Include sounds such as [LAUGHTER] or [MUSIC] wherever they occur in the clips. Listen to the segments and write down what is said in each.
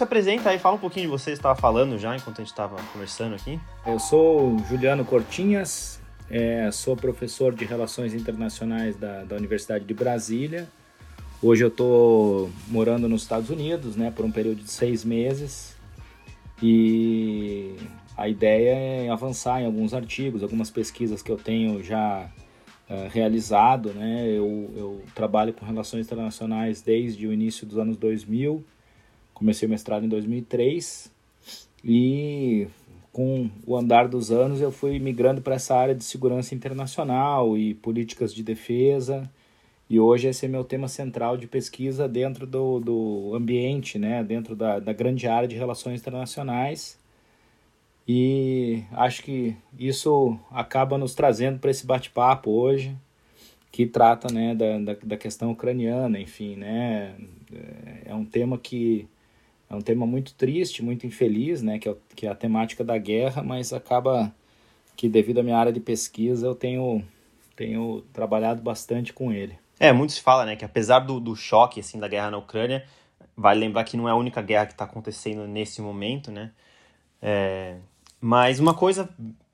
se apresenta aí, fala um pouquinho de você, estava falando já enquanto a gente estava conversando aqui. Eu sou Juliano Cortinhas, é, sou professor de Relações Internacionais da, da Universidade de Brasília. Hoje eu estou morando nos Estados Unidos, né, por um período de seis meses. E a ideia é avançar em alguns artigos, algumas pesquisas que eu tenho já uh, realizado, né? Eu, eu trabalho com relações internacionais desde o início dos anos 2000. Comecei o mestrado em 2003 e com o andar dos anos, eu fui migrando para essa área de segurança internacional e políticas de defesa. E hoje esse é meu tema central de pesquisa dentro do, do ambiente, né? dentro da, da grande área de relações internacionais. E acho que isso acaba nos trazendo para esse bate-papo hoje, que trata né, da, da, da questão ucraniana, enfim, né? É um tema que é um tema muito triste, muito infeliz, né, que é, que é a temática da guerra, mas acaba que devido à minha área de pesquisa eu tenho, tenho trabalhado bastante com ele. É, muito se fala, né, que apesar do, do choque, assim, da guerra na Ucrânia, vale lembrar que não é a única guerra que está acontecendo nesse momento, né, é, mas uma coisa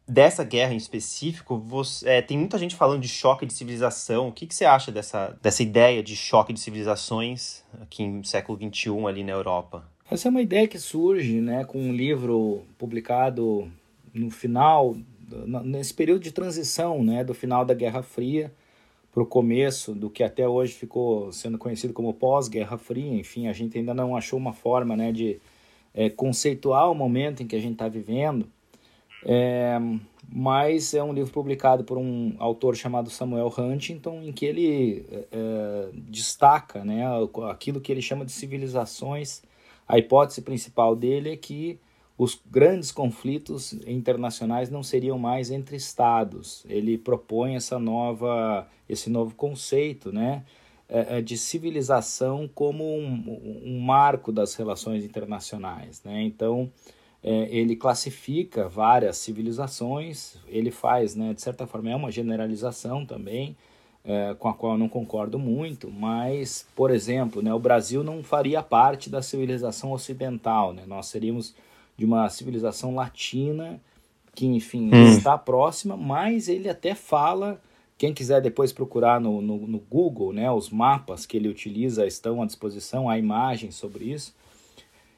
dessa guerra em específico, você, é, tem muita gente falando de choque de civilização. O que, que você acha dessa, dessa ideia de choque de civilizações aqui no século XXI ali na Europa? Essa é uma ideia que surge né, com um livro publicado no final, nesse período de transição né, do final da Guerra Fria para o começo do que até hoje ficou sendo conhecido como pós-Guerra Fria. Enfim, a gente ainda não achou uma forma né, de é, conceituar o momento em que a gente está vivendo. É, mas é um livro publicado por um autor chamado Samuel Huntington, em que ele é, é destaca né, aquilo que ele chama de civilizações a hipótese principal dele é que os grandes conflitos internacionais não seriam mais entre estados. Ele propõe essa nova, esse novo conceito, né, é, é, de civilização como um, um marco das relações internacionais, né. Então é, ele classifica várias civilizações. Ele faz, né, de certa forma, é uma generalização também é, com a qual eu não concordo muito, mas, por exemplo, né, o Brasil não faria parte da civilização ocidental, né? nós seríamos de uma civilização latina que, enfim, hum. está próxima, mas ele até fala, quem quiser depois procurar no, no, no Google, né, os mapas que ele utiliza estão à disposição, há imagens sobre isso,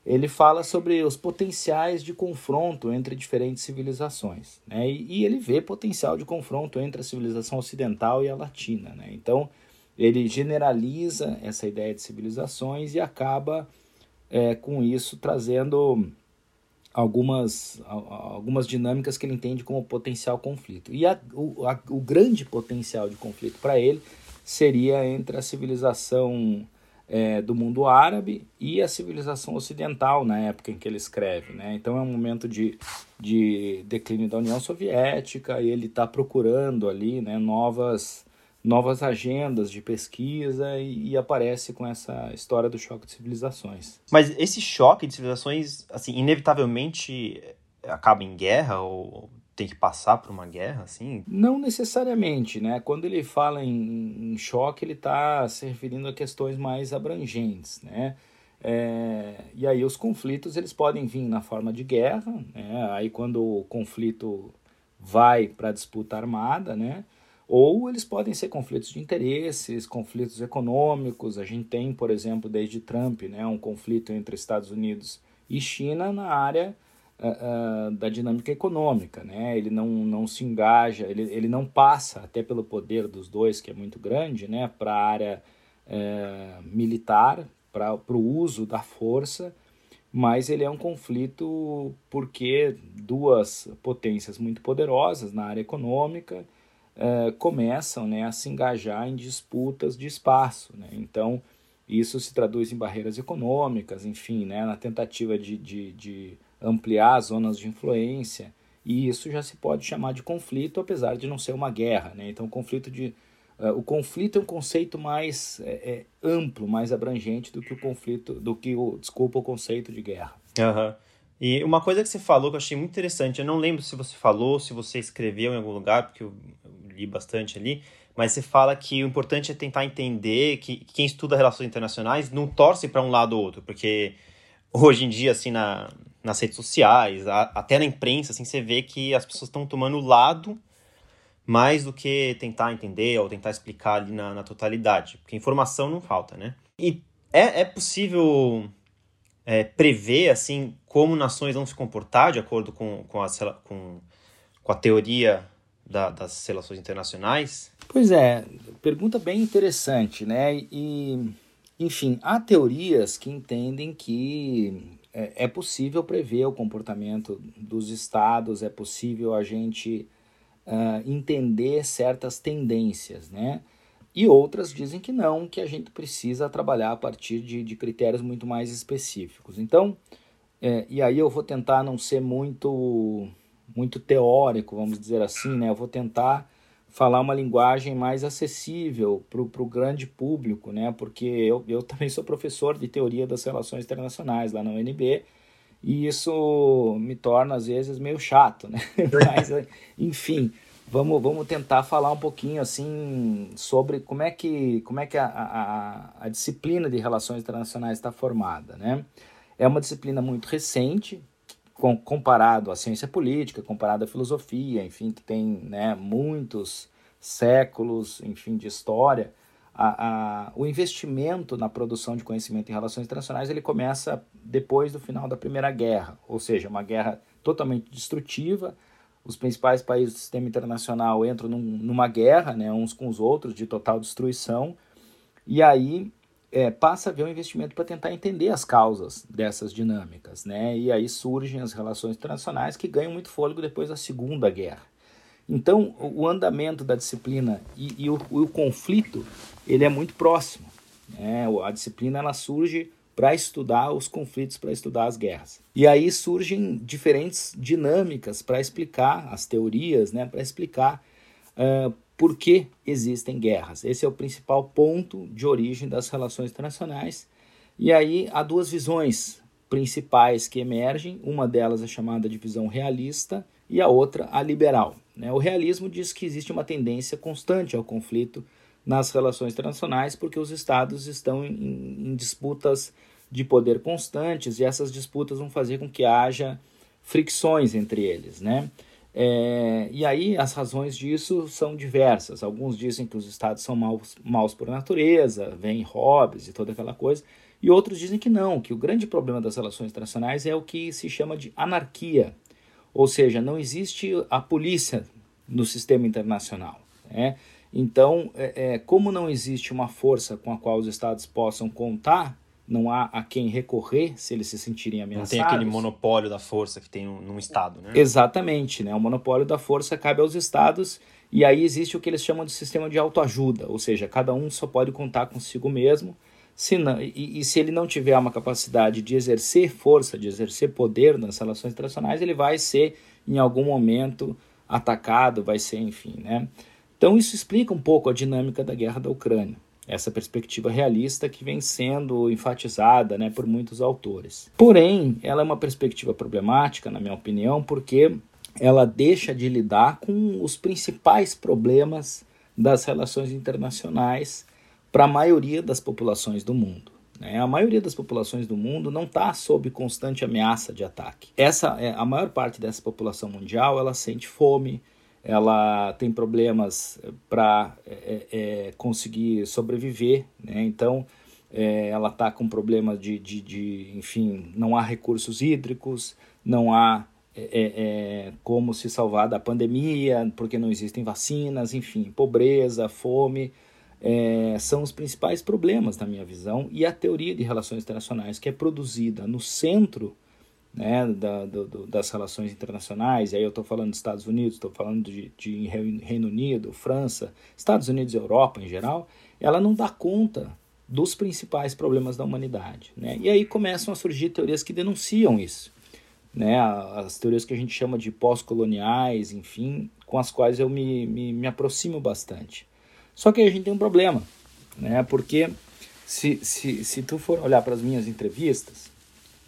ele fala sobre os potenciais de confronto entre diferentes civilizações. Né? E, e, ele vê potencial de confronto entre a civilização ocidental e a latina. Né? Então, ele generaliza essa ideia de civilizações e acaba é, com isso trazendo algumas, algumas dinâmicas que ele entende como potencial conflito. E a, o, a, o grande potencial de conflito para ele seria entre a civilização é, do mundo árabe e a civilização ocidental na época em que ele escreve. Né? Então é um momento de, de declínio da União Soviética e ele está procurando ali né, novas, novas agendas de pesquisa e, e, aparece com essa história do choque de civilizações. Mas esse choque de civilizações, assim, inevitavelmente acaba em guerra ou tem que passar por uma guerra, assim? Não necessariamente, né? Quando ele fala em, em choque, ele está se referindo a questões mais abrangentes, né? É, e aí os conflitos eles podem vir na forma de guerra, né? Aí quando o conflito vai para disputa armada, né? Ou eles podem ser conflitos de interesses, conflitos econômicos. A gente tem, por exemplo, desde Trump, né, um conflito entre Estados Unidos e China na área uh, da dinâmica econômica, né? Ele não, não se engaja, ele, ele não passa até pelo poder dos dois, que é muito grande, né? Para a área uh, militar, para o uso da força, mas ele é um conflito porque duas potências muito poderosas na área econômica uh, começam né, a se engajar em disputas de espaço. Né? Então, isso se traduz em barreiras econômicas, enfim, né, na tentativa de, de, de ampliar as zonas de influência, e isso já se pode chamar de conflito, apesar de não ser uma guerra. Né? Então, o conflito, de, uh, o conflito é um conceito mais é, é, amplo, mais abrangente do que o conflito, do que o, desculpa, o conceito de guerra. Uhum. E uma coisa que você falou que eu achei muito interessante, eu não lembro se você falou, se você escreveu em algum lugar, porque eu li bastante ali, mas você fala que o importante é tentar entender que quem estuda relações internacionais não torce para um lado ou outro, porque hoje em dia, assim, na, nas redes sociais, a, até na imprensa, assim, você vê que as pessoas estão tomando lado mais do que tentar entender ou tentar explicar ali na, na totalidade, porque informação não falta, né? E é, é possível é, prever, assim, como nações vão se comportar de acordo com, com, a, com, com a teoria da, das relações internacionais? Pois é, pergunta bem interessante, né? E, enfim, há teorias que entendem que é, é possível prever o comportamento dos estados, é possível a gente uh, entender certas tendências, né? E outras dizem que não, que a gente precisa trabalhar a partir de, de critérios muito mais específicos. Então, é, e aí eu vou tentar não ser muito, muito teórico, vamos dizer assim, né? Eu vou tentar falar uma linguagem mais acessível para o grande público, né? Porque eu, eu também sou professor de teoria das relações internacionais lá na UNB e isso me torna às vezes meio chato, né? [LAUGHS] Mas, enfim, vamos, vamos tentar falar um pouquinho assim sobre como é que, como é que a, a, a disciplina de relações internacionais está formada, né? É uma disciplina muito recente, com, comparado à ciência política, comparado à filosofia, enfim, que tem né, muitos séculos, enfim, de história, a, a, o investimento na produção de conhecimento em relações internacionais ele começa depois do final da Primeira Guerra, ou seja, uma guerra totalmente destrutiva. Os principais países do sistema internacional entram num, numa guerra, né, uns com os outros, de total destruição, e aí é, passa a haver um investimento para tentar entender as causas dessas dinâmicas. Né? E aí surgem as relações internacionais que ganham muito fôlego depois da Segunda Guerra. Então, o andamento da disciplina e, e o, o, conflito, ele é muito próximo. Né? A disciplina ela surge para estudar os conflitos, para estudar as guerras. E aí surgem diferentes dinâmicas para explicar as teorias, né? para explicar uh, por que existem guerras. Esse é o principal ponto de origem das relações internacionais. E aí há duas visões principais que emergem, uma delas é chamada de visão realista e a outra a liberal. Né? O realismo diz que existe uma tendência constante ao conflito nas relações internacionais, porque os estados estão em, disputas de poder constantes e essas disputas vão fazer com que haja fricções entre eles, né? É, e aí as razões disso são diversas. Alguns dizem que os estados são maus, maus por natureza, vêm hobbies e toda aquela coisa, e outros dizem que não, que o grande problema das relações internacionais é o que se chama de anarquia, ou seja, não existe a polícia no sistema internacional. Né? Então, é, é, como não existe uma força com a qual os estados possam contar, não há a quem recorrer se eles se sentirem ameaçados. Não tem aquele monopólio da força que tem num estado, né? Exatamente, né? O monopólio da força cabe aos estados e aí existe o que eles chamam de sistema de autoajuda, ou seja, cada um só pode contar consigo mesmo. Se não, e, e se ele não tiver uma capacidade de exercer força, de exercer poder nas relações internacionais, ele vai ser em algum momento atacado, vai ser, enfim, né? Então isso explica um pouco a dinâmica da guerra da Ucrânia, essa perspectiva realista que vem sendo enfatizada, né, por muitos autores. Porém, ela é uma perspectiva problemática, na minha opinião, porque ela deixa de lidar com os principais problemas das relações internacionais para a maioria das populações do mundo. Né? A maioria das populações do mundo não está sob constante ameaça de ataque. Essa é a maior parte dessa população mundial, ela sente fome, ela tem problemas para é, é, conseguir sobreviver, né? então é, ela está com problemas de, de, de, enfim, não há recursos hídricos, não há é, é, como se salvar da pandemia, porque não existem vacinas, enfim, pobreza, fome são os principais problemas, na minha visão, e a teoria de relações internacionais, que é produzida no centro né, da, do, das relações internacionais, e aí eu estou falando dos Estados Unidos, estou falando de, de Reino Unido, França, Estados Unidos e Europa em geral, ela não dá conta dos principais problemas da humanidade. Né? E aí começam a surgir teorias que denunciam isso. Né? As teorias que a gente chama de pós-coloniais, enfim, com as quais eu me, me, me aproximo bastante. Só que a gente tem um problema, né? Porque se, se, se tu for olhar para as minhas entrevistas,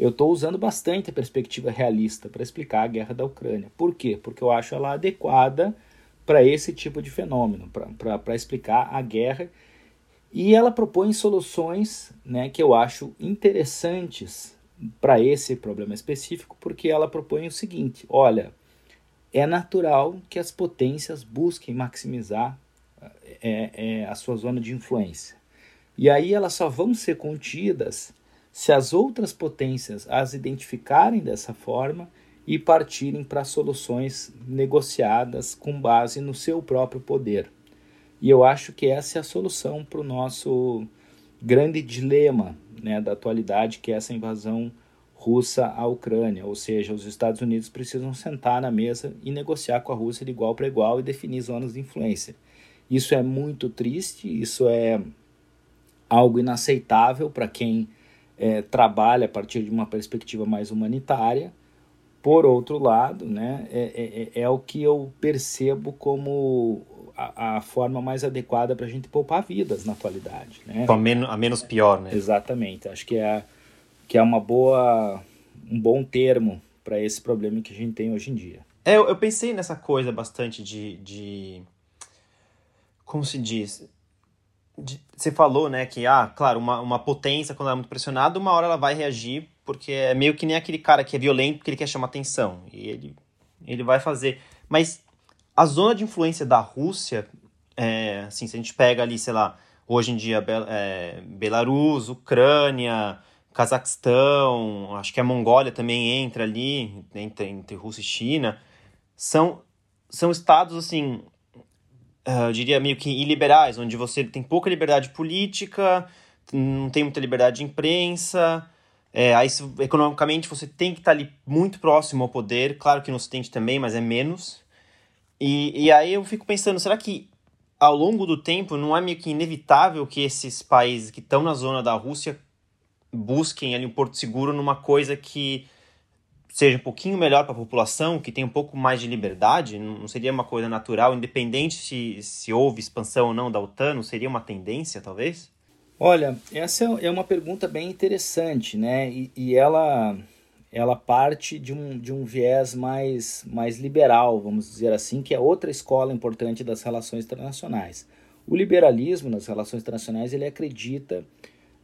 eu estou usando bastante a perspectiva realista para explicar a guerra da Ucrânia. Por quê? Porque eu acho ela adequada para esse tipo de fenômeno, para explicar a guerra. E ela propõe soluções né, que eu acho interessantes para esse problema específico, porque ela propõe o seguinte: olha, é natural que as potências busquem maximizar é, é, a sua zona de influência. E aí elas só vão ser contidas se as outras potências as identificarem dessa forma e partirem para soluções negociadas com base no seu próprio poder. E eu acho que essa é a solução para o nosso grande dilema né, da atualidade, que é essa invasão russa à Ucrânia. Ou seja, os Estados Unidos precisam sentar na mesa e negociar com a Rússia de igual para igual e definir zonas de influência. Isso é muito triste, isso é algo inaceitável para quem é, trabalha a partir de uma perspectiva mais humanitária. Por outro lado, né, é, é, é o que eu percebo como a, a forma mais adequada para a gente poupar vidas na atualidade. Né? A, menos, a menos pior, né? Exatamente. Acho que é, que é uma boa, um bom termo para esse problema que a gente tem hoje em dia. É, eu, eu pensei nessa coisa bastante de, de como se diz? Você falou, né, que, ah, claro, uma, uma potência, quando ela é muito pressionada, uma hora ela vai reagir, porque é meio que nem aquele cara que é violento porque ele quer chamar atenção. E ele, ele vai fazer. Mas a zona de influência da Rússia, é, assim, se a gente pega ali, sei lá, hoje em dia, é, Belarus, Ucrânia, Cazaquistão, acho que a Mongólia também entra ali, entre, entre Rússia e China, são, são estados, assim, eu diria meio que iliberais, onde você tem pouca liberdade política, não tem muita liberdade de imprensa, é, aí, economicamente, você tem que estar ali muito próximo ao poder, claro que no Ocidente também, mas é menos. E, e aí eu fico pensando, será que ao longo do tempo não é meio que inevitável que esses países que estão na zona da Rússia busquem ali um porto seguro numa coisa que seja um pouquinho melhor para a população, que tenha um pouco mais de liberdade? Não seria uma coisa natural, independente se, se houve expansão ou não da OTAN? Não seria uma tendência, talvez? Olha, essa é uma pergunta bem interessante, né? E, e ela ela parte de um, de um viés mais, mais liberal, vamos dizer assim, que é outra escola importante das relações internacionais. O liberalismo nas relações internacionais ele acredita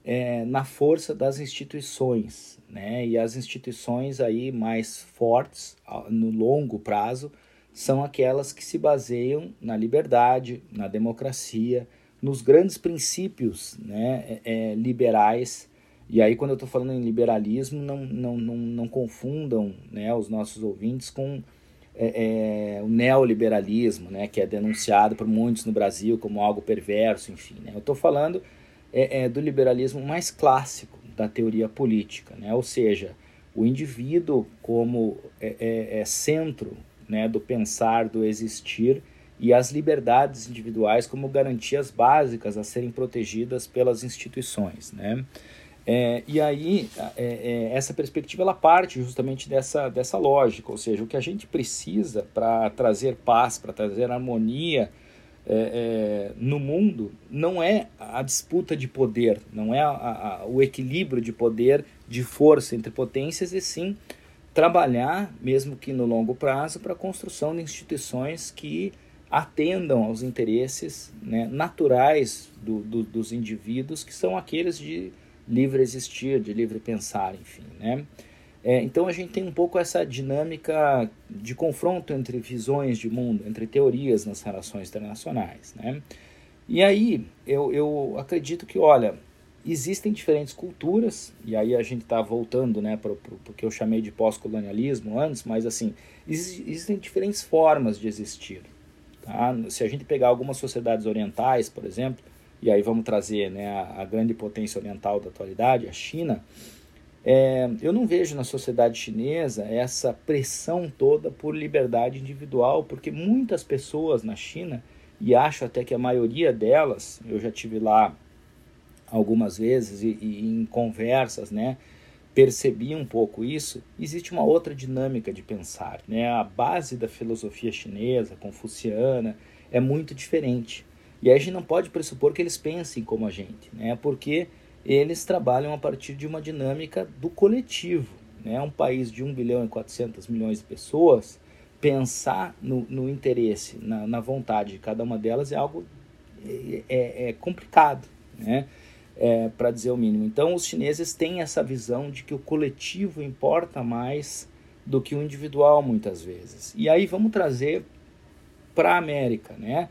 é, na força das instituições, né? E as instituições aí mais fortes no longo prazo são aquelas que se baseiam na liberdade, na democracia, nos grandes princípios né, é, é liberais e aí, quando eu estou falando em liberalismo, não, não, não, não confundam né, os nossos ouvintes com é, é, o neoliberalismo, né, que é denunciado por muitos no Brasil como algo perverso, enfim. Né? Eu estou falando é, é, do liberalismo mais clássico da teoria política, né? ou seja, o indivíduo como é, é, é centro né, do pensar, do existir, e as liberdades individuais como garantias básicas a serem protegidas pelas instituições. Né? É, e aí, é, é, essa perspectiva ela parte justamente dessa, dessa lógica, ou seja, o que a gente precisa para trazer paz, para trazer harmonia é, é, no mundo, não é a disputa de poder, não é a, a, o equilíbrio de poder, de força entre potências, e sim trabalhar, mesmo que no longo prazo, para a construção de instituições que atendam aos interesses né, naturais do, do, dos indivíduos, que são aqueles de livre existir, de livre pensar, enfim, né? É, então a gente tem um pouco essa dinâmica de confronto entre visões de mundo, entre teorias nas relações internacionais, né? E aí eu, eu acredito que, olha, existem diferentes culturas, e aí a gente está voltando né, para o que eu chamei de pós-colonialismo antes, mas assim, existem diferentes formas de existir. Tá? Se a gente pegar algumas sociedades orientais, por exemplo, e aí vamos trazer né, a, a grande potência oriental da atualidade, a China, é, eu não vejo na sociedade chinesa essa pressão toda por liberdade individual, porque muitas pessoas na China, e acho até que a maioria delas, eu já tive lá algumas vezes e, e em conversas, né, percebi um pouco isso, existe uma outra dinâmica de pensar, né? A base da filosofia chinesa, confuciana, é muito diferente. E a gente não pode pressupor que eles pensem como a gente, né? porque eles trabalham a partir de uma dinâmica do coletivo. Né? Um país de 1 bilhão e 400 milhões de pessoas, pensar no, no interesse, na, na vontade de cada uma delas é algo é, é, é complicado. Né? é, para dizer o mínimo. Então, os chineses têm essa visão de que o coletivo importa mais do que o individual, muitas vezes. E aí vamos trazer para a América, né?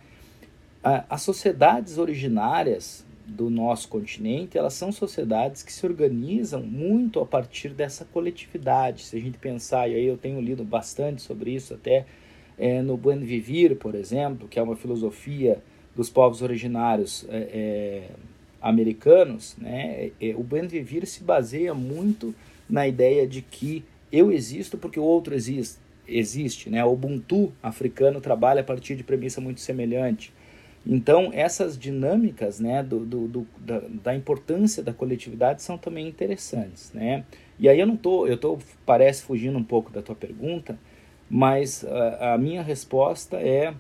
As sociedades originárias do nosso continente, elas são sociedades que se organizam muito a partir dessa coletividade. Se a gente pensar, e aí eu tenho lido bastante sobre isso, até é, no Buen Vivir, por exemplo, que é uma filosofia dos povos originários é, é, americanos, né? É, o Buen Vivir se baseia muito na ideia de que eu existo porque o outro existe. existe né? O Ubuntu africano trabalha a partir de premissa muito semelhante. Então, essas dinâmicas né, do, do, do da, da, importância da coletividade são também interessantes. Né? E aí eu não estou, eu tô, parece fugindo um pouco da tua pergunta, mas a, a, minha resposta é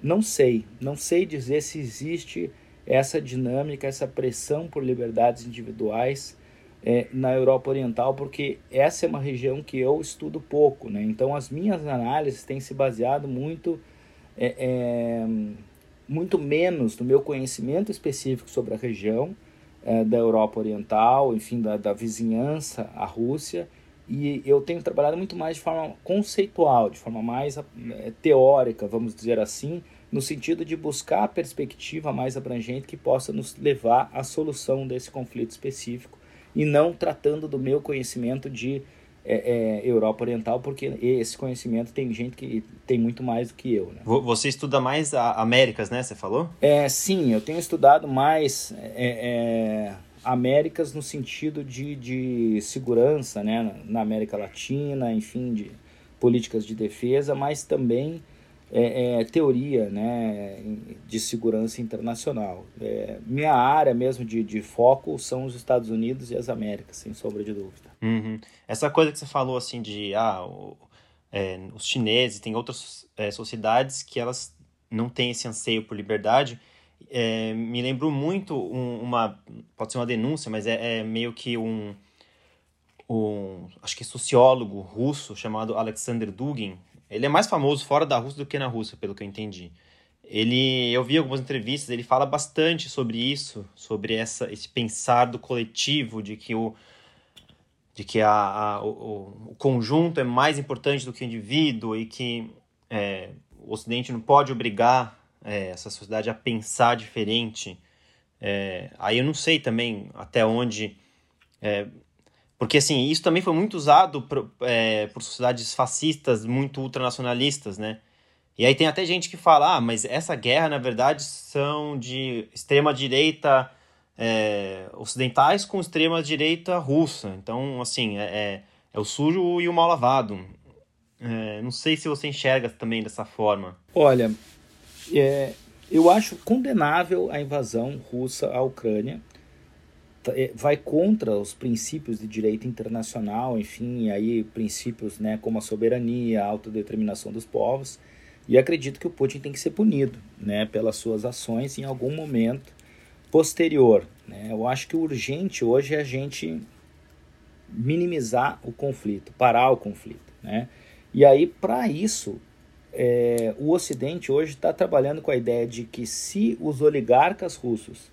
não sei, não sei dizer se existe essa dinâmica, essa pressão por liberdades individuais é, na Europa Oriental, porque essa é uma região que eu estudo pouco, né? Então as minhas análises têm se baseado muito é, é, muito menos no meu conhecimento específico sobre a região é, da Europa Oriental, enfim, da, da vizinhança à Rússia, e eu tenho trabalhado muito mais de forma conceitual, de forma mais é, teórica, vamos dizer assim, no sentido de buscar a perspectiva mais abrangente que possa nos levar à solução desse conflito específico e não tratando do meu conhecimento de é, é, Europa Oriental, porque esse conhecimento tem gente que tem muito mais do que eu. Né? Você estuda mais a Américas, né? Você falou? É, sim, eu tenho estudado mais é, é, Américas no sentido de, de segurança, né? Na América Latina, enfim, de políticas de defesa, mas também é, é, teoria né, de segurança internacional. É, minha área mesmo de, de foco são os Estados Unidos e as Américas, sem sombra de dúvida. Uhum. Essa coisa que você falou assim de ah, o, é, os chineses, tem outras é, sociedades que elas não têm esse anseio por liberdade. É, me lembrou muito um, uma, pode ser uma denúncia, mas é, meio que um, um, acho que sociólogo russo chamado Alexander Dugin, ele é mais famoso fora da Rússia do que na Rússia, pelo que eu entendi. Ele, eu vi algumas entrevistas, ele fala bastante sobre isso, sobre essa, esse pensar do coletivo, de que o, de que a, a o, o, conjunto é mais importante do que o indivíduo e que é, o Ocidente não pode obrigar é, essa sociedade a pensar diferente. É, aí eu não sei também até onde é, porque, assim, isso também foi muito usado por, é, por sociedades fascistas, muito ultranacionalistas, né? E aí tem até gente que fala, ah, mas essa guerra, na verdade, são de extrema-direita é, ocidentais com extrema-direita russa. Então, assim, é, é, é, o sujo e o mal lavado. É, não sei se você enxerga também dessa forma. Olha, é, eu acho condenável a invasão russa à Ucrânia. Tá, é, vai contra os princípios de direito internacional, enfim, aí princípios né, como a soberania, a autodeterminação dos povos, e acredito que o Putin tem que ser punido né, pelas suas ações em algum momento posterior. Né? Eu acho que o urgente hoje é a gente minimizar o conflito, parar o conflito. Né? E aí, para isso, é, o Ocidente hoje está trabalhando com a ideia de que se os oligarcas russos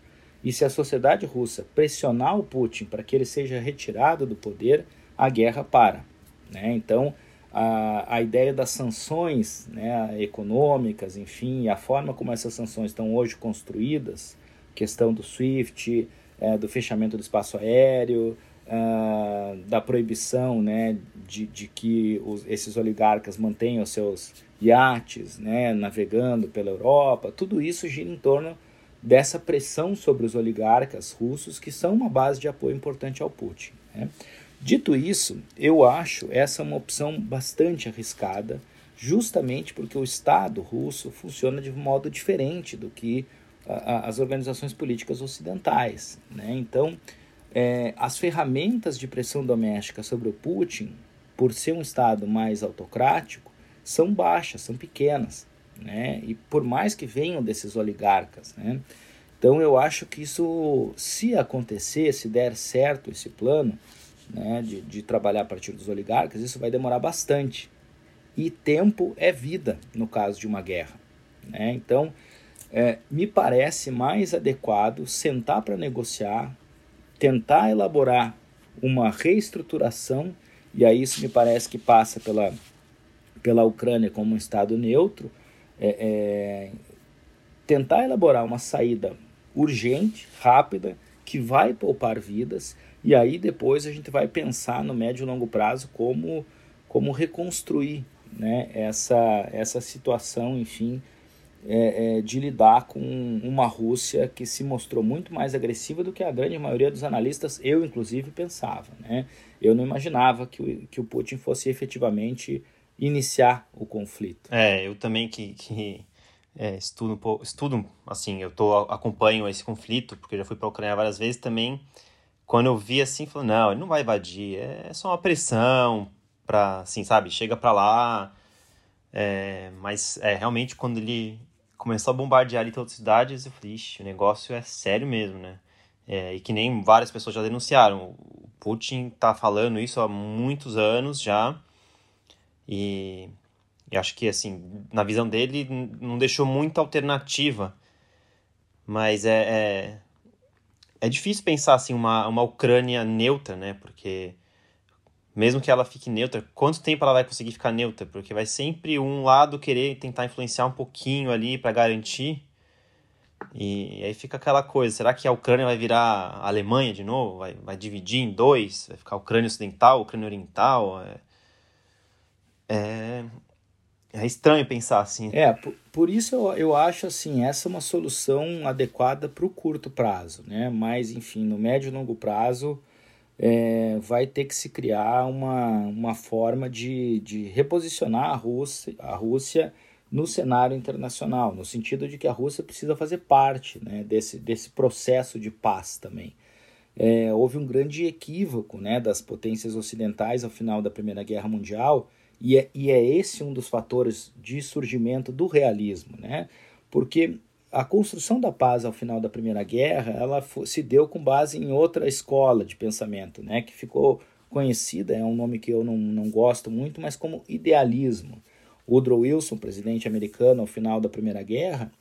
e se a sociedade russa pressionar o Putin para que ele seja retirado do poder, a guerra para. Né? Então, a, a ideia das sanções né, econômicas, enfim, a forma como essas sanções estão hoje construídas, questão do SWIFT, é, do fechamento do espaço aéreo, uh, da proibição né, de, de que os, esses oligarcas mantenham seus iates né, navegando pela Europa, tudo isso gira em torno dessa pressão sobre os oligarcas russos, que são uma base de apoio importante ao Putin. Né? Dito isso, eu acho essa uma opção bastante arriscada, justamente porque o Estado russo funciona de um modo diferente do que a, a, as organizações políticas ocidentais. Né? Então, é, as ferramentas de pressão doméstica sobre o Putin, por ser um Estado mais autocrático, são baixas, são pequenas né? E por mais que venham desses oligarcas, né? Então eu acho que isso, se acontecer, se der certo esse plano, né, de, de trabalhar a partir dos oligarcas, isso vai demorar bastante. E tempo é vida no caso de uma guerra. Né? Então, é, me parece mais adequado sentar para negociar, tentar elaborar uma reestruturação, e aí isso me parece que passa pela, pela Ucrânia como um Estado neutro, é, é, tentar elaborar uma saída urgente, rápida, que vai poupar vidas, e aí depois a gente vai pensar no médio e longo prazo como, como reconstruir né, essa, essa situação, enfim, é, é, de lidar com uma Rússia que se mostrou muito mais agressiva do que a grande maioria dos analistas, eu inclusive, pensava. Né? Eu não imaginava que o, que o Putin fosse efetivamente iniciar o conflito. É, eu também que, que é, estudo, estudo, assim, eu tô, acompanho esse conflito, porque já fui para a Ucrânia várias vezes também, quando eu vi assim, falou, não, ele não vai invadir, é só uma pressão para, assim, sabe, chega para lá, é, mas é, realmente quando ele começou a bombardear ali todas as cidades, eu falei, ixi, o negócio é sério mesmo, né? É, e que nem várias pessoas já denunciaram. O Putin tá falando isso há muitos anos já. E, e acho que, assim, na visão dele, não deixou muita alternativa. Mas é, é, é difícil pensar, assim, uma, uma Ucrânia neutra, né? Porque mesmo que ela fique neutra, quanto tempo ela vai conseguir ficar neutra? Porque vai sempre um lado querer tentar influenciar um pouquinho ali para garantir. E aí fica aquela coisa, será que a Ucrânia vai virar a Alemanha de novo? Vai, vai dividir em dois? Vai ficar a Ucrânia Ocidental, a Ucrânia Oriental? É, é, é estranho pensar assim. É, por, por isso eu, eu acho assim, essa é uma solução adequada para o curto prazo, né? Mas, enfim, no médio e longo prazo, é, vai ter que se criar uma, uma forma de, de reposicionar a Rússia, a Rússia no cenário internacional, no sentido de que a Rússia precisa fazer parte né, desse, desse processo de paz também. É, houve um grande equívoco né, das potências ocidentais ao final da Primeira Guerra Mundial, e é, e é esse um dos fatores de surgimento do realismo, né? porque a construção da paz ao final da Primeira Guerra, ela se deu com base em outra escola de pensamento, né, que ficou conhecida, é um nome que eu não, não gosto muito, mas como idealismo. Woodrow Wilson, presidente americano ao final da Primeira Guerra,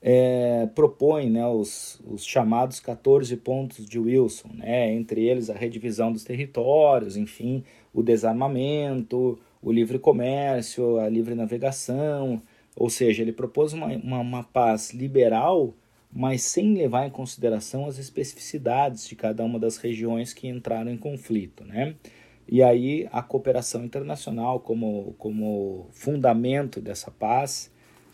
é, propõe né, os, os chamados 14 pontos de Wilson, né, entre eles a redivisão dos territórios, enfim, o desarmamento, o livre comércio, a livre navegação, ou seja, ele propôs uma, uma, uma paz liberal, mas sem levar em consideração as especificidades de cada uma das regiões que entraram em conflito. Né? E aí a cooperação internacional como, como fundamento dessa paz,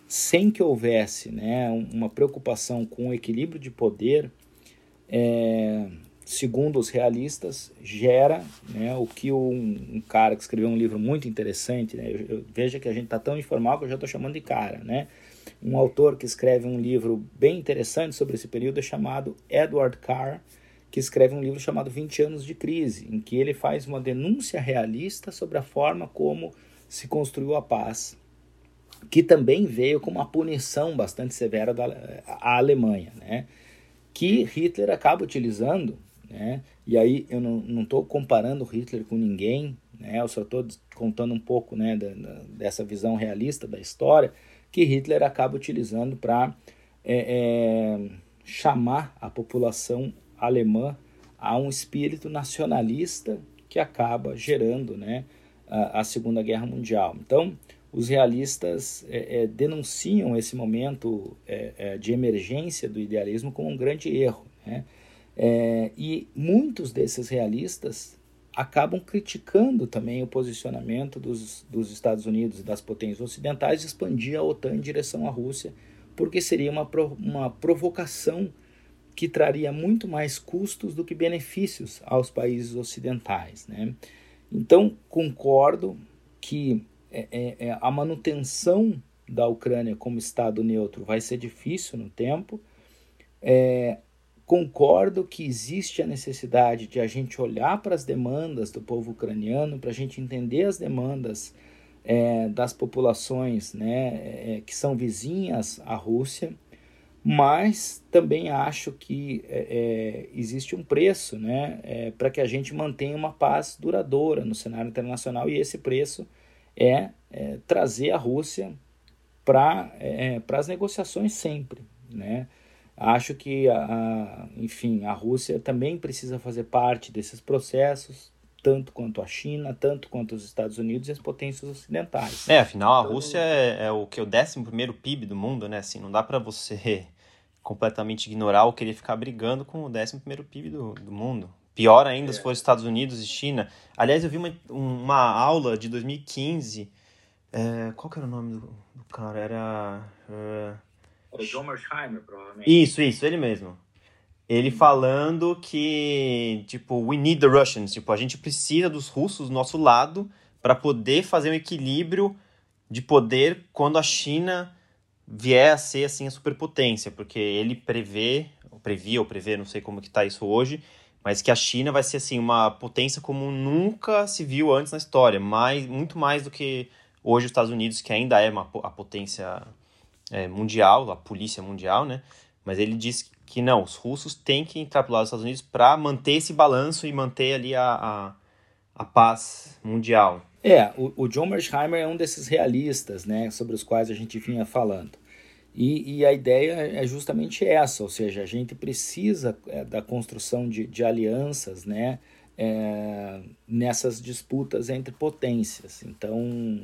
sem que houvesse né, uma preocupação com o equilíbrio de poder, é, segundo os realistas, gera né, o que um, um, cara que escreveu um livro muito interessante, né, eu, eu, veja que a gente está tão informal que eu já estou chamando de cara, né, um autor que escreve um livro bem interessante sobre esse período é chamado Edward Carr, que escreve um livro chamado 20 anos de crise, em que ele faz uma denúncia realista sobre a forma como se construiu a paz, que também veio com uma punição bastante severa da a Alemanha, né? que Hitler acaba utilizando né? E aí eu não estou comparando Hitler com ninguém, né? eu só estou contando um pouco né, da, da, dessa visão realista da história que Hitler acaba utilizando para é, é, chamar a população alemã a um espírito nacionalista que acaba gerando né, a, a Segunda Guerra Mundial. Então, os realistas é, é, denunciam esse momento é, é, de emergência do idealismo como um grande erro. Né? É, e muitos desses realistas acabam criticando também o posicionamento dos, dos Estados Unidos e das potências ocidentais de expandir a OTAN em direção à Rússia, porque seria uma, uma provocação que traria muito mais custos do que benefícios aos países ocidentais. Né? Então, concordo que é, é, é a manutenção da Ucrânia como Estado neutro vai ser difícil no tempo. É, Concordo que existe a necessidade de a gente olhar para as demandas do povo ucraniano, para a gente entender as demandas é, das populações né, é, que são vizinhas à Rússia, mas também acho que é, é existe um preço né, é, para que a gente mantenha uma paz duradoura no cenário internacional, e esse preço é, é trazer a Rússia para as negociações sempre. né? Acho que, a, enfim, a Rússia também precisa fazer parte desses processos, tanto quanto a China, tanto quanto os Estados Unidos e as potências ocidentais. É, afinal, a Rússia é, é o que o 11 primeiro PIB do mundo, né? Assim, não dá para você [LAUGHS] completamente ignorar ou querer ficar brigando com o 11 primeiro PIB do, do mundo. Pior ainda é. se for Estados Unidos e China. Aliás, eu vi uma, uma aula de 2015. É, qual que era o nome do, do cara? Era. Uh... Era John Mersheimer, provavelmente. Isso, isso, ele mesmo. Ele falando que, tipo, we need the Russians. Tipo, a gente precisa dos russos do nosso lado para poder fazer um equilíbrio de poder quando a China vier a ser, assim, a superpotência. Porque ele prevê, ou previa ou prevê, não sei como que tá isso hoje, mas que a China vai ser assim uma potência como nunca se viu antes na história, mais, muito mais do que hoje os Estados Unidos, que ainda é uma, a potência é, mundial, a polícia mundial, né? Mas ele diz que não, os russos têm que entrar para lado dos Estados Unidos para manter esse balanço e manter ali a, a, a paz mundial. É, o, o John Mersheimer é um desses realistas, né, sobre os quais a gente vinha falando. E, e, a ideia é justamente essa, ou seja, a gente precisa é, da construção de, de alianças né, é, nessas disputas entre potências. Então,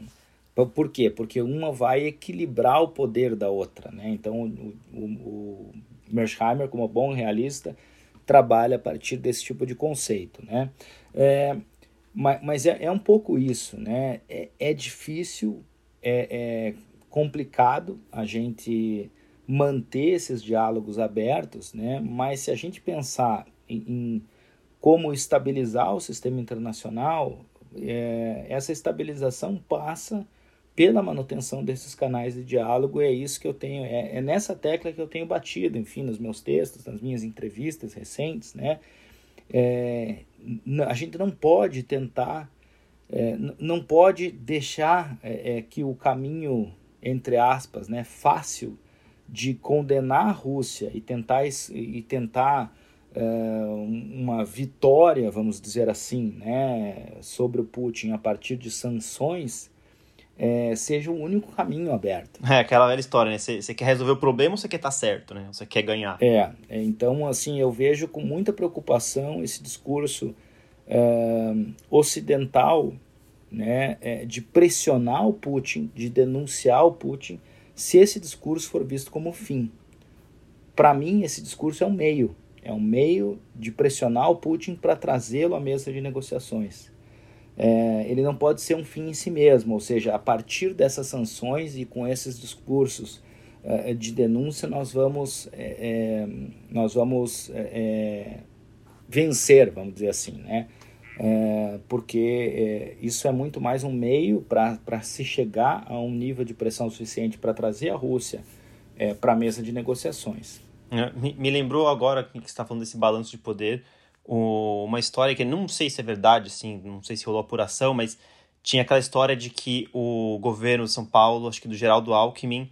por quê? Porque uma vai equilibrar o poder da outra. Né? Então, o, o, o Mersheimer, como bom realista, trabalha a partir desse tipo de conceito. Né? É, mas, mas é, é, um pouco isso. Né? É, é difícil é, é complicado a gente manter esses diálogos abertos, né? mas se a gente pensar em, em como estabilizar o sistema internacional, é, essa estabilização passa pela manutenção desses canais de diálogo, é isso que eu tenho, é, é, nessa tecla que eu tenho batido, enfim, nos meus textos, nas minhas entrevistas recentes, né? É, a gente não pode tentar, é, não pode deixar é, é, que o caminho entre aspas, né, fácil de condenar a Rússia e tentar, e tentar uh, uma vitória, vamos dizer assim, né, sobre o Putin a partir de sanções, é, seja o único caminho aberto. É aquela velha história, né? Você quer resolver o problema ou você quer estar tá certo, né? Você quer ganhar. É, é, então, assim, eu vejo com muita preocupação esse discurso uh, ocidental né, é, de pressionar o Putin, de denunciar o Putin, se esse discurso for visto como fim. Para mim, esse discurso é um meio, é um meio de pressionar o Putin para trazê-lo à mesa de negociações. É, ele não pode ser um fim em si mesmo, ou seja, a partir dessas sanções e com esses discursos é, de denúncia, nós vamos, é, é nós vamos é, é, vencer, vamos dizer assim, né? é, porque é, isso é muito mais um meio para se chegar a um nível de pressão suficiente para trazer a Rússia é, para a mesa de negociações. É, me, me lembrou agora que está falando desse balanço de poder, uma história que não sei se é verdade, assim, não sei se rolou apuração, mas tinha aquela história de que o governo de São Paulo, acho que do Geraldo Alckmin,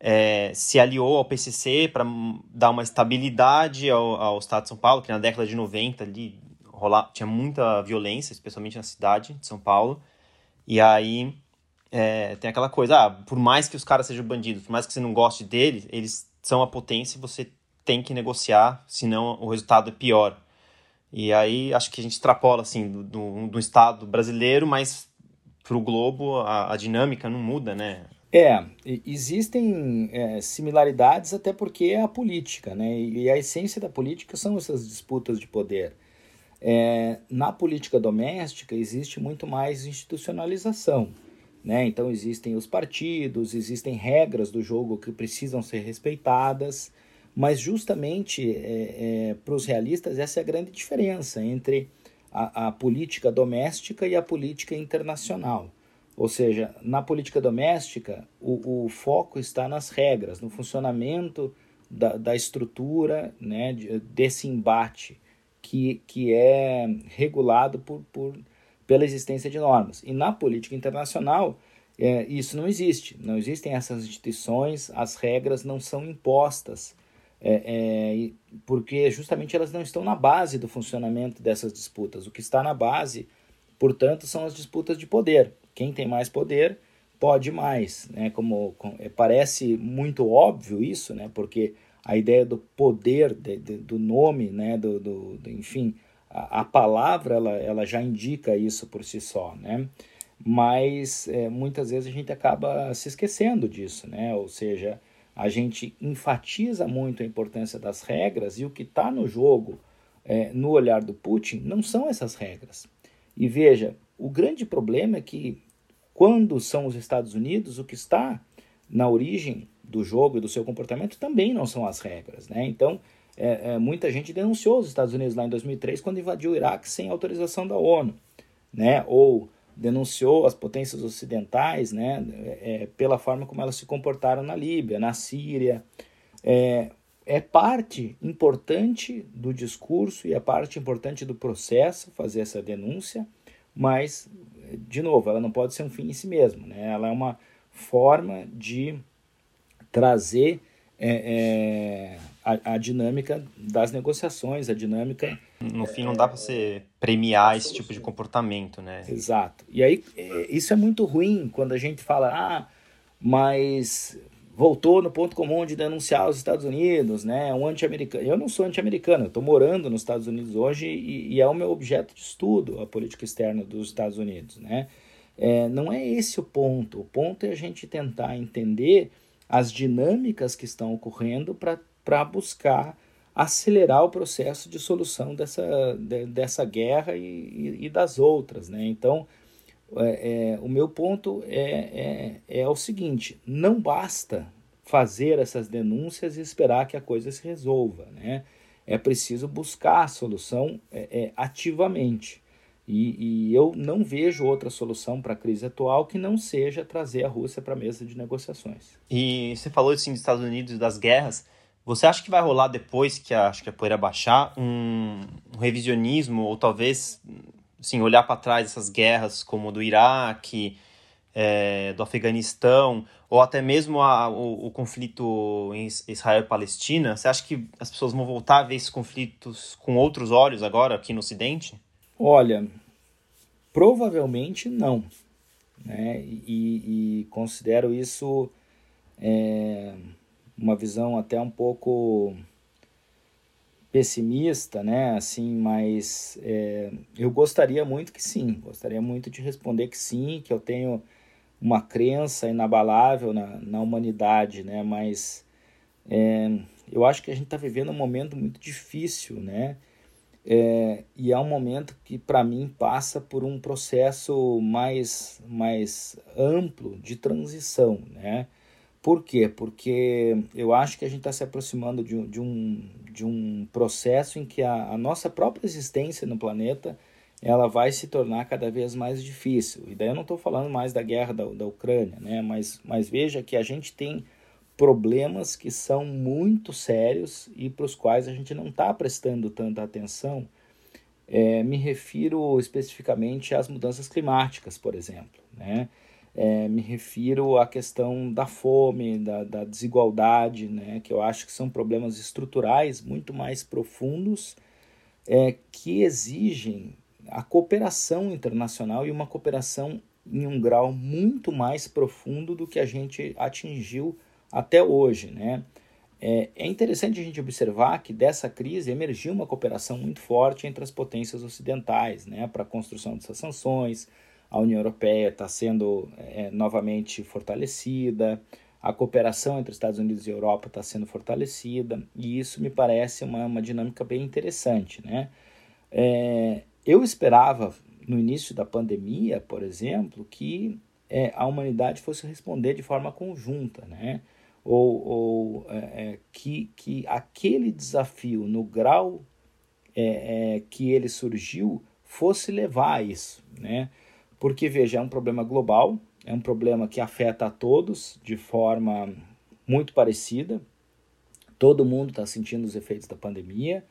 é, se aliou ao PCC para dar uma estabilidade ao, ao Estado de São Paulo, que na década de 90, ali, rolar, tinha muita violência, especialmente na cidade de São Paulo. E aí é, tem aquela coisa, ah, por mais que os caras sejam bandidos, por mais que você não goste deles, eles são a potência e você tem que negociar, senão o resultado é pior. E aí acho que a gente extrapola assim do, do, do Estado brasileiro, mas para o globo a, a, dinâmica não muda, né? É, existem é, similaridades até porque é a política, né? E a essência da política são essas disputas de poder. É, na política doméstica existe muito mais institucionalização. Né? Então existem os partidos, existem regras do jogo que precisam ser respeitadas, mas justamente é, é, para os realistas essa é a grande diferença entre a, a, política doméstica e a política internacional. Ou seja, na política doméstica o, o foco está nas regras, no funcionamento da, da estrutura né, desse embate que, que é regulado por, por, pela existência de normas. E na política internacional, é, isso não existe. Não existem essas instituições, as regras não são impostas, é, é, porque justamente elas não estão na base do funcionamento dessas disputas. O que está na base, portanto, são as disputas de poder. Quem tem mais poder pode mais, né? Como, como é, parece muito óbvio isso, né? Porque a ideia do poder de, de, do nome, né, do, do, do enfim, a, a, palavra ela, ela já indica isso por si só, né? Mas é, muitas vezes a gente acaba se esquecendo disso, né? Ou seja, a gente enfatiza muito a importância das regras e o que está no jogo, é, no olhar do Putin, não são essas regras. E veja, o grande problema é que quando são os Estados Unidos, o que está na origem do jogo e do seu comportamento também não são as regras, né? Então, é, é, muita gente denunciou os Estados Unidos lá em 2003 quando invadiu o Iraque sem autorização da ONU, né? Ou denunciou as potências ocidentais, né? É, pela forma como elas se comportaram na Líbia, na Síria. É, é parte importante do discurso e é parte importante do processo fazer essa denúncia, mas, de novo, ela não pode ser um fim em si mesmo, né? Ela é uma forma de trazer é, é, a, a, dinâmica das negociações, a dinâmica. No fim, não dá para você premiar esse tipo de comportamento, né? Exato. E aí, é, isso é muito ruim quando a gente fala, ah, mas voltou no ponto comum de denunciar os Estados Unidos, né? Um anti-americano. Eu não sou anti-americano, eu estou morando nos Estados Unidos hoje e, e, é o meu objeto de estudo a política externa dos Estados Unidos, né? É, não é esse o ponto. O ponto é a gente tentar entender as dinâmicas que estão ocorrendo para buscar acelerar o processo de solução dessa, de, dessa guerra e, e, e, das outras. Né? Então, é, é, o meu ponto é, é, é o seguinte: não basta fazer essas denúncias e esperar que a coisa se resolva. Né? É preciso buscar a solução é, é ativamente. E, e, eu não vejo outra solução para a crise atual que não seja trazer a Rússia para a mesa de negociações. E você falou assim dos Estados Unidos das guerras. Você acha que vai rolar depois que a, acho que a poeira baixar um, um revisionismo ou talvez assim, olhar para trás essas guerras como do Iraque, é, do Afeganistão ou até mesmo a, o, o, conflito em Israel e Palestina? Você acha que as pessoas vão voltar a ver esses conflitos com outros olhos agora aqui no Ocidente? Olha, provavelmente não. Né? E, e considero isso é, uma visão até um pouco pessimista, né? Assim, mas é, eu gostaria muito que sim, gostaria muito de responder que sim, que eu tenho uma crença inabalável na, na humanidade, né? Mas é, eu acho que a gente está vivendo um momento muito difícil, né? É, e é um momento que, para mim, passa por um processo mais, mais amplo de transição. Né? Por quê? Porque eu acho que a gente está se aproximando de, de, um, de um processo em que a, a nossa própria existência no planeta ela vai se tornar cada vez mais difícil. E daí eu não estou falando mais da guerra da, da Ucrânia, né? mas, mas veja que a gente tem problemas que são muito sérios e para os quais a gente não está prestando tanta atenção. É, me refiro especificamente às mudanças climáticas, por exemplo. Né? É, me refiro à questão da fome, da, da, desigualdade, né? que eu acho que são problemas estruturais muito mais profundos é, que exigem a cooperação internacional e uma cooperação em um grau muito mais profundo do que a gente atingiu até hoje. Né? É, é interessante a gente observar que dessa crise emergiu uma cooperação muito forte entre as potências ocidentais né, para a construção dessas sanções. A União Europeia está sendo é, novamente fortalecida, a cooperação entre Estados Unidos e Europa está sendo fortalecida, e isso me parece uma, uma dinâmica bem interessante. Né? É, eu esperava, no início da pandemia, por exemplo, que é, a humanidade fosse responder de forma conjunta. Né? ou, ou é, é, que, que aquele desafio, no grau é, que ele surgiu, fosse levar a isso. Né? Porque, veja, é um problema global, é um problema que afeta a todos de forma muito parecida, todo mundo está sentindo os efeitos da pandemia.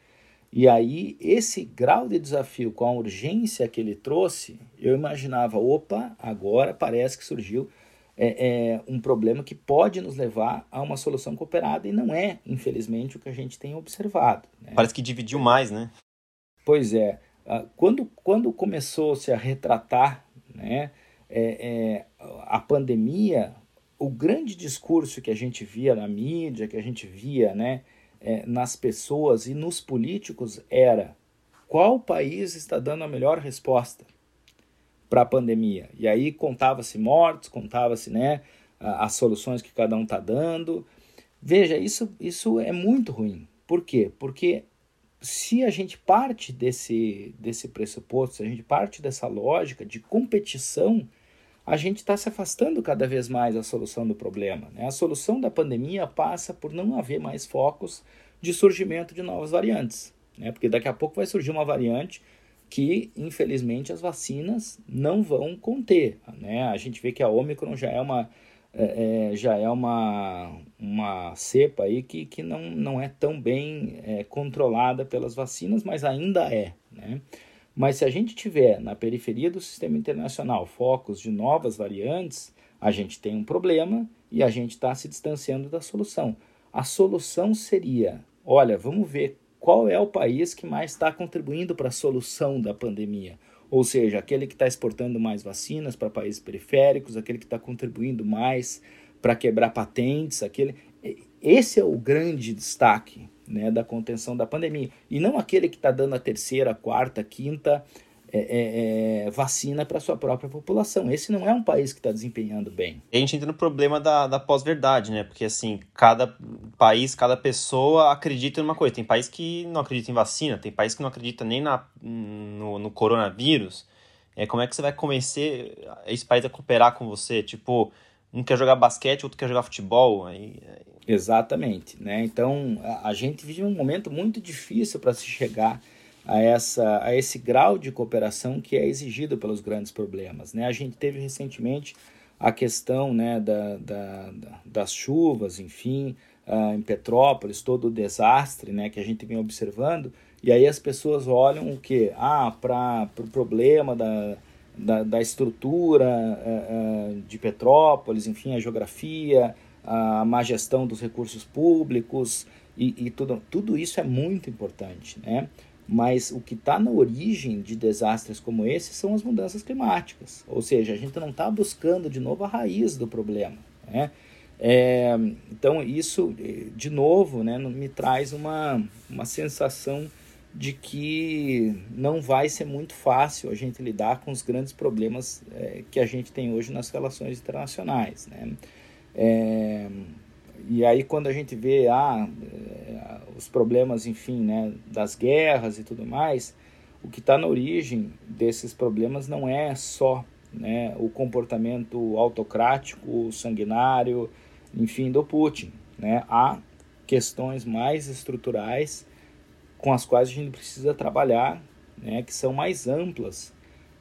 E aí, esse grau de desafio com a urgência que ele trouxe, eu imaginava, opa, agora parece que surgiu é, é, um problema que pode nos levar a uma solução cooperada e não é, infelizmente, o que a gente tem observado. Né? Parece que dividiu mais, né? Pois é. Ah, quando, quando começou-se a retratar né, é, é, a pandemia, o grande discurso que a gente via na mídia, que a gente via né, é, nas pessoas e nos políticos era qual país está dando a melhor resposta para a pandemia. E aí contava-se mortes, contava-se né, as soluções que cada um está dando. Veja, isso, isso é muito ruim. Por quê? Porque se a gente parte desse, desse pressuposto, se a gente parte dessa lógica de competição, a gente está se afastando cada vez mais da solução do problema. Né? A solução da pandemia passa por não haver mais focos de surgimento de novas variantes. Né? Porque daqui a pouco vai surgir uma variante que, infelizmente, as vacinas não vão conter. Né? A gente vê que a Omicron já é uma, é, é, já é uma, uma cepa aí que, que não, não é tão bem é, controlada pelas vacinas, mas ainda é. Né? Mas se a gente tiver na periferia do sistema internacional focos de novas variantes, a gente tem um problema e a gente está se distanciando da solução. A solução seria: olha, vamos ver qual é o país que mais está contribuindo para a solução da pandemia. Ou seja, aquele que está exportando mais vacinas para países periféricos, aquele que está contribuindo mais para quebrar patentes, aquele. Esse é o grande destaque né, da contenção da pandemia. E não aquele que está dando a terceira, quarta, quinta é, é, é, vacina para sua própria população. Esse não é um país que está desempenhando bem. a gente entra no problema da, da pós-verdade, né? Porque assim, cada país, cada pessoa acredita em uma coisa. Tem país que não acredita em vacina, tem país que não acredita nem na, no, no coronavírus. É, como é que você vai convencer esse país a cooperar com você? Tipo, um quer jogar basquete, outro quer jogar futebol. Aí... Exatamente, né? Então, a, a gente vive um momento muito difícil para se chegar a, essa, a esse grau de cooperação que é exigido pelos grandes problemas. Né? A gente teve recentemente a questão né, da, da, das chuvas, enfim, uh, em Petrópolis, todo o desastre né, que a gente vem observando, e aí as pessoas olham o que? Ah, para o pro problema da, da, da estrutura uh, uh, de Petrópolis, enfim, a geografia, a má gestão dos recursos públicos, e, e tudo, tudo isso é muito importante, né? Mas o que está na origem de desastres como esse são as mudanças climáticas. Ou seja, a gente não está buscando de novo a raiz do problema. Né? É, então, isso, de novo, né, me traz uma, uma sensação de que não vai ser muito fácil a gente lidar com os grandes problemas é, que a gente tem hoje nas relações internacionais. Né? É, e aí quando a gente vê ah, eh, os problemas, enfim, né, das guerras e tudo mais, o que está na origem desses problemas não é só né, o comportamento autocrático, sanguinário, enfim, do Putin. Né? Há questões mais estruturais com as quais a gente precisa trabalhar, né, que são mais amplas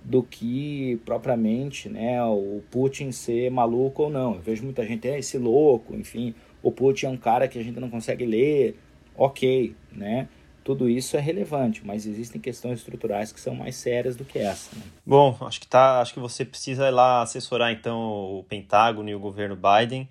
do que propriamente né, o Putin ser maluco ou não. Eu vejo muita gente, é esse louco, enfim, o Putin é um cara que a gente não consegue ler, ok, né? Tudo isso é relevante, mas existem questões estruturais que são mais sérias do que essa. Né? Bom, acho que tá, acho que você precisa ir lá assessorar então o Pentágono e o governo Biden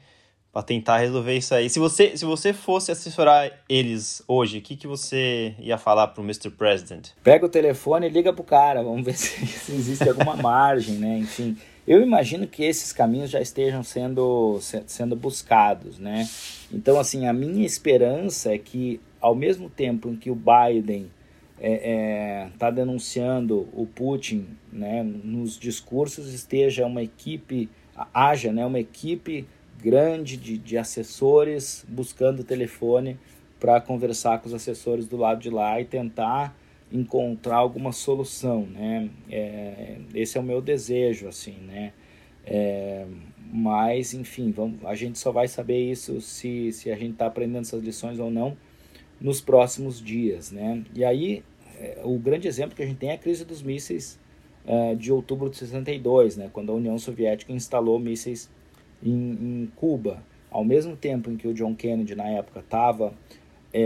para tentar resolver isso aí. Se você, se você fosse assessorar eles hoje, o que, que você ia falar para o Mr. President? Pega o telefone e liga pro cara, vamos ver [LAUGHS] se, se existe alguma margem, né? Enfim, eu imagino que esses caminhos já estejam sendo, sendo buscados, né? Então, assim, a minha esperança é que, ao mesmo tempo em que o Biden está é, é, tá denunciando o Putin, né, nos discursos esteja uma equipe, haja né, uma equipe grande de, de assessores buscando o telefone para conversar com os assessores do lado de lá e tentar encontrar alguma solução, né? É, esse é o meu desejo, assim, né? É, mas, enfim, vamos, a gente só vai saber isso se, se a gente está aprendendo essas lições ou não nos próximos dias, né? E aí, é, o grande exemplo que a gente tem é a crise dos mísseis é, de outubro de 62, né? Quando a União Soviética instalou mísseis em, em Cuba. Ao mesmo tempo em que o John Kennedy, na época, estava é,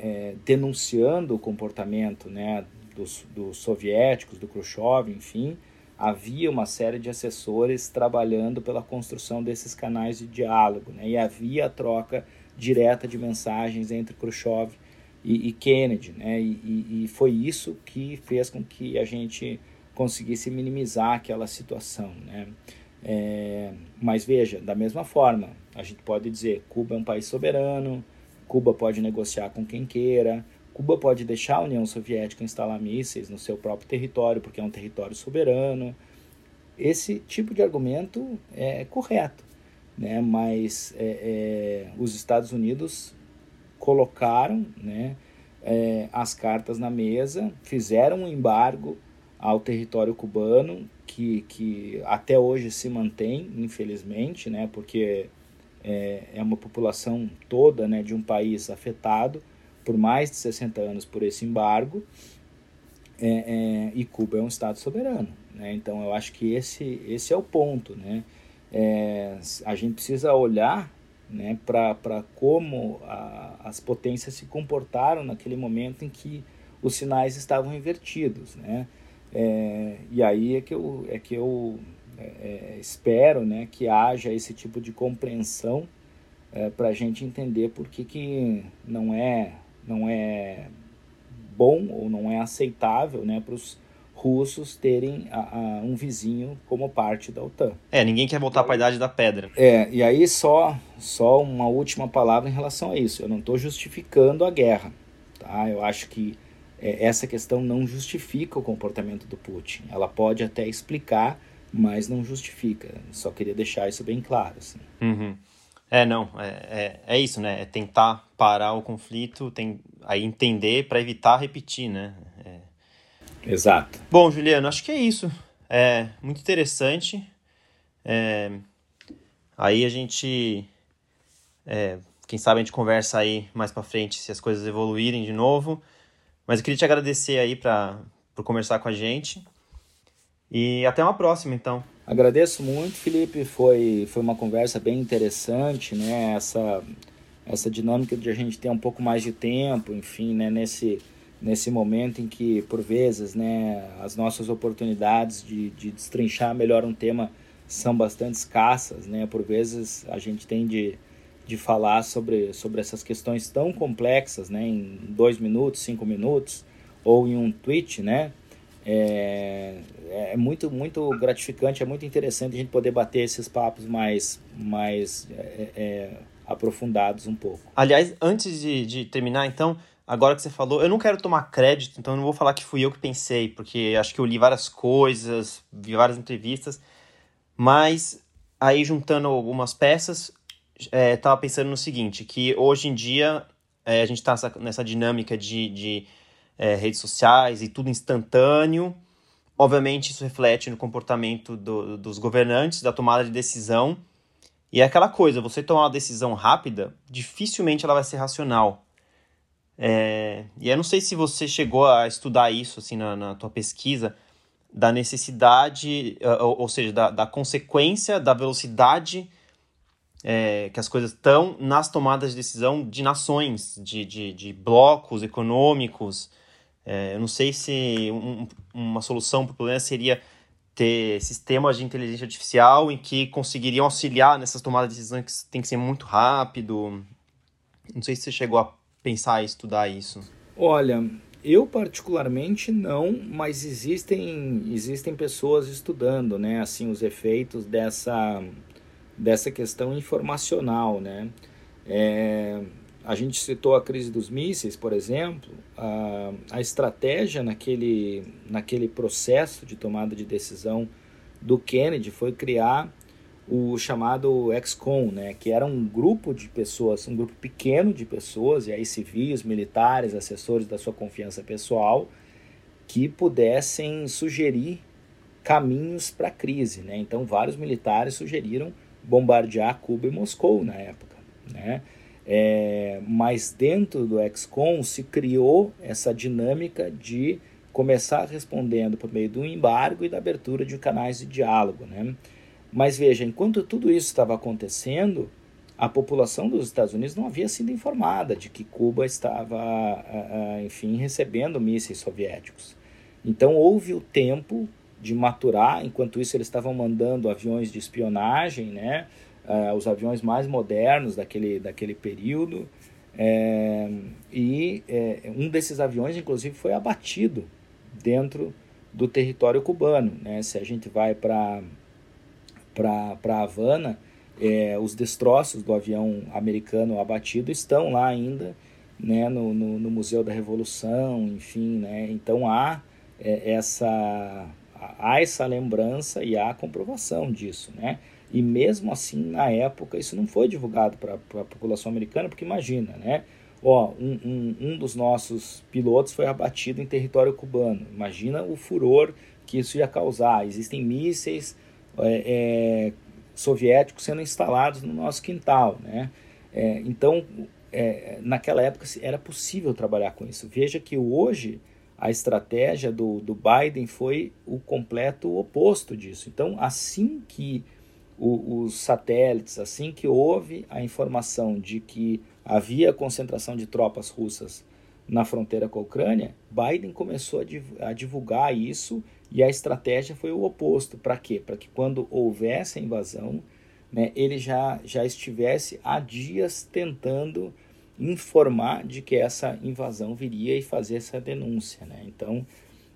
é, denunciando o comportamento né, dos, dos soviéticos, do Khrushchev, enfim, havia uma série de assessores trabalhando pela construção desses canais de diálogo, né, e havia a troca direta de mensagens entre Khrushchev e, e Kennedy, né, e, e, foi isso que fez com que a gente conseguisse minimizar aquela situação, né. É, mas veja, da mesma forma, a gente pode dizer Cuba é um país soberano, Cuba pode negociar com quem queira, Cuba pode deixar a União Soviética instalar mísseis no seu próprio território, porque é um território soberano. Esse tipo de argumento é correto, né? mas é, é, os Estados Unidos colocaram né, é, as cartas na mesa, fizeram um embargo ao território cubano, que, que até hoje se mantém, infelizmente, né, porque é, é uma população toda né, de um país afetado por mais de 60 anos por esse embargo, é, é, e Cuba é um Estado soberano. Né? Então, eu acho que esse, esse é o ponto. Né? É, a gente precisa olhar né, para como a, as potências se comportaram naquele momento em que os sinais estavam invertidos. Né? É, e aí é que eu, é que eu é, é espero né, que haja esse tipo de compreensão é, para a gente entender por que, que não é não é bom ou não é aceitável né, para os russos terem a, a, um vizinho como parte da OTAN. É, ninguém quer voltar para a idade da pedra. É, e aí só, só uma última palavra em relação a isso. Eu não estou justificando a guerra. Tá? Eu acho que é, essa questão não justifica o comportamento do Putin. Ela pode até explicar, mas não justifica. Só queria deixar isso bem claro. Assim. Uhum. É, não, é, é, é, isso, né? É tentar parar o conflito, tem, aí entender para evitar repetir, né? É... Exato. Bom, Juliano, acho que é isso. É muito interessante. É, aí a gente, é, quem sabe a gente conversa aí mais para frente se as coisas evoluírem de novo. Mas eu queria te agradecer aí pra, por conversar com a gente. E até uma próxima, então. Agradeço muito, Felipe. Foi, foi uma conversa bem interessante, né? Essa, essa dinâmica de a gente ter um pouco mais de tempo, enfim, né? Nesse, nesse momento em que, por vezes, né? As nossas oportunidades de, de destrinchar melhor um tema são bastante escassas, né? Por vezes a gente tem de, de falar sobre, sobre essas questões tão complexas, né? Em dois minutos, cinco minutos, ou em um tweet, né? É, é muito, muito gratificante, é muito interessante a gente poder bater esses papos mais, mais é, é, aprofundados um pouco. Aliás, antes de, de terminar, então, agora que você falou, eu não quero tomar crédito, então eu não vou falar que fui eu que pensei, porque acho que eu li várias coisas, vi várias entrevistas, mas aí juntando algumas peças, é, pensando no seguinte, que hoje em dia é, a gente está nessa, nessa dinâmica de, de é, redes sociais e tudo instantâneo. Obviamente, isso reflete no comportamento do, dos governantes, da tomada de decisão. E é aquela coisa, você tomar uma decisão rápida, dificilmente ela vai ser racional. É, e eu não sei se você chegou a estudar isso assim na, na tua pesquisa, da necessidade, ou, ou seja, da, da, consequência da velocidade é, que as coisas estão nas tomadas de decisão de nações, de, de, de blocos econômicos, é, eu não sei se um, uma solução para o problema seria ter sistemas de inteligência artificial em que conseguiriam auxiliar nessas tomadas de decisão que tem que ser muito rápido. Não sei se você chegou a pensar e estudar isso. Olha, eu particularmente não, mas existem existem pessoas estudando, né, assim os efeitos dessa dessa questão informacional, né? É, a gente citou a crise dos mísseis, por exemplo, a, a estratégia naquele, naquele processo de tomada de decisão do Kennedy foi criar o chamado ex-con, né, que era um grupo de pessoas, um grupo pequeno de pessoas, e aí civis, militares, assessores da sua confiança pessoal, que pudessem sugerir caminhos para a crise. Né? Então, vários militares sugeriram bombardear Cuba e Moscou na época. Né? É, mas dentro do XCOM se criou essa dinâmica de começar respondendo por meio do embargo e da abertura de canais de diálogo. Né? Mas veja, enquanto tudo isso estava acontecendo, a população dos Estados Unidos não havia sido informada de que Cuba estava, enfim, recebendo mísseis soviéticos. Então houve o tempo de maturar, enquanto isso eles estavam mandando aviões de espionagem, né? Uh, os aviões mais modernos daquele, daquele período. É, e é, um desses aviões, inclusive, foi abatido dentro do território cubano. Né? Se a gente vai para Havana, é, os destroços do avião americano abatido estão lá ainda, né, no, no, no Museu da Revolução, enfim, né, então há é, essa há essa lembrança e há a comprovação disso, né? E mesmo assim, na época, isso não foi divulgado para a população americana, porque imagina, né? Ó, um, um, um dos nossos pilotos foi abatido em território cubano. Imagina o furor que isso ia causar. Existem mísseis é, é, soviéticos sendo instalados no nosso quintal, né? É, então, é, naquela época era possível trabalhar com isso. Veja que hoje a estratégia do, do Biden foi o completo oposto disso. Então, assim que o, os satélites, assim que houve a informação de que havia concentração de tropas russas na fronteira com a Ucrânia, Biden começou a divulgar isso e a estratégia foi o oposto. Para quê? Para que quando houvesse a invasão, né, ele já, já estivesse há dias tentando informar de que essa invasão viria e fazer essa denúncia. Né? Então,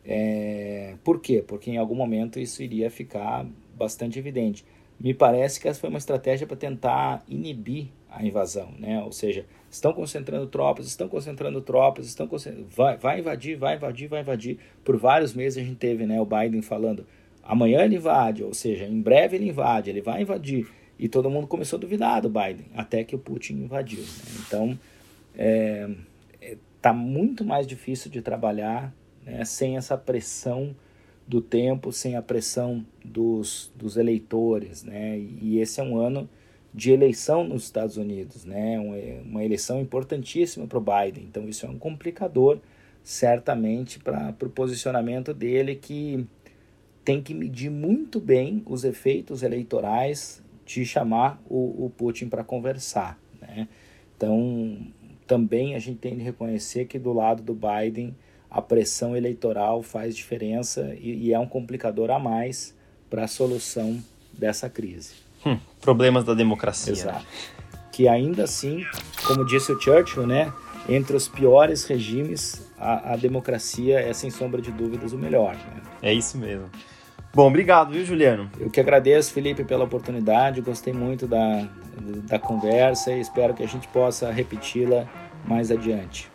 é... por quê? Porque em algum momento isso iria ficar bastante evidente. Me parece que essa foi uma estratégia para tentar inibir a invasão, né? Ou seja, estão concentrando tropas, estão concentrando tropas, estão concentrando... vai, vai invadir, vai invadir, vai invadir. Por vários meses a gente teve, né, o Biden falando, amanhã ele invade, ou seja, em breve ele invade, ele vai invadir. E todo mundo começou a duvidar do Biden, até que o Putin invadiu. Né? Então, é, é, tá muito mais difícil de trabalhar né, sem essa pressão do tempo, sem a pressão dos, dos eleitores, né? E esse é um ano de eleição nos Estados Unidos, né? Uma, eleição importantíssima para o Biden. Então isso é um complicador, certamente, para o posicionamento dele que tem que medir muito bem os efeitos eleitorais de chamar o, o Putin para conversar, né? Então também a gente tem de reconhecer que do lado do Biden a pressão eleitoral faz diferença e, e é um complicador a mais para a solução dessa crise. Hum, problemas da democracia. Né? Exato. Que ainda assim, como disse o Churchill, né, entre os piores regimes, a, a democracia é sem sombra de dúvidas o melhor. Né? É isso mesmo. Bom, obrigado, viu, Juliano? Eu que agradeço, Felipe, pela oportunidade. Gostei muito da, da conversa e espero que a gente possa repeti-la mais adiante.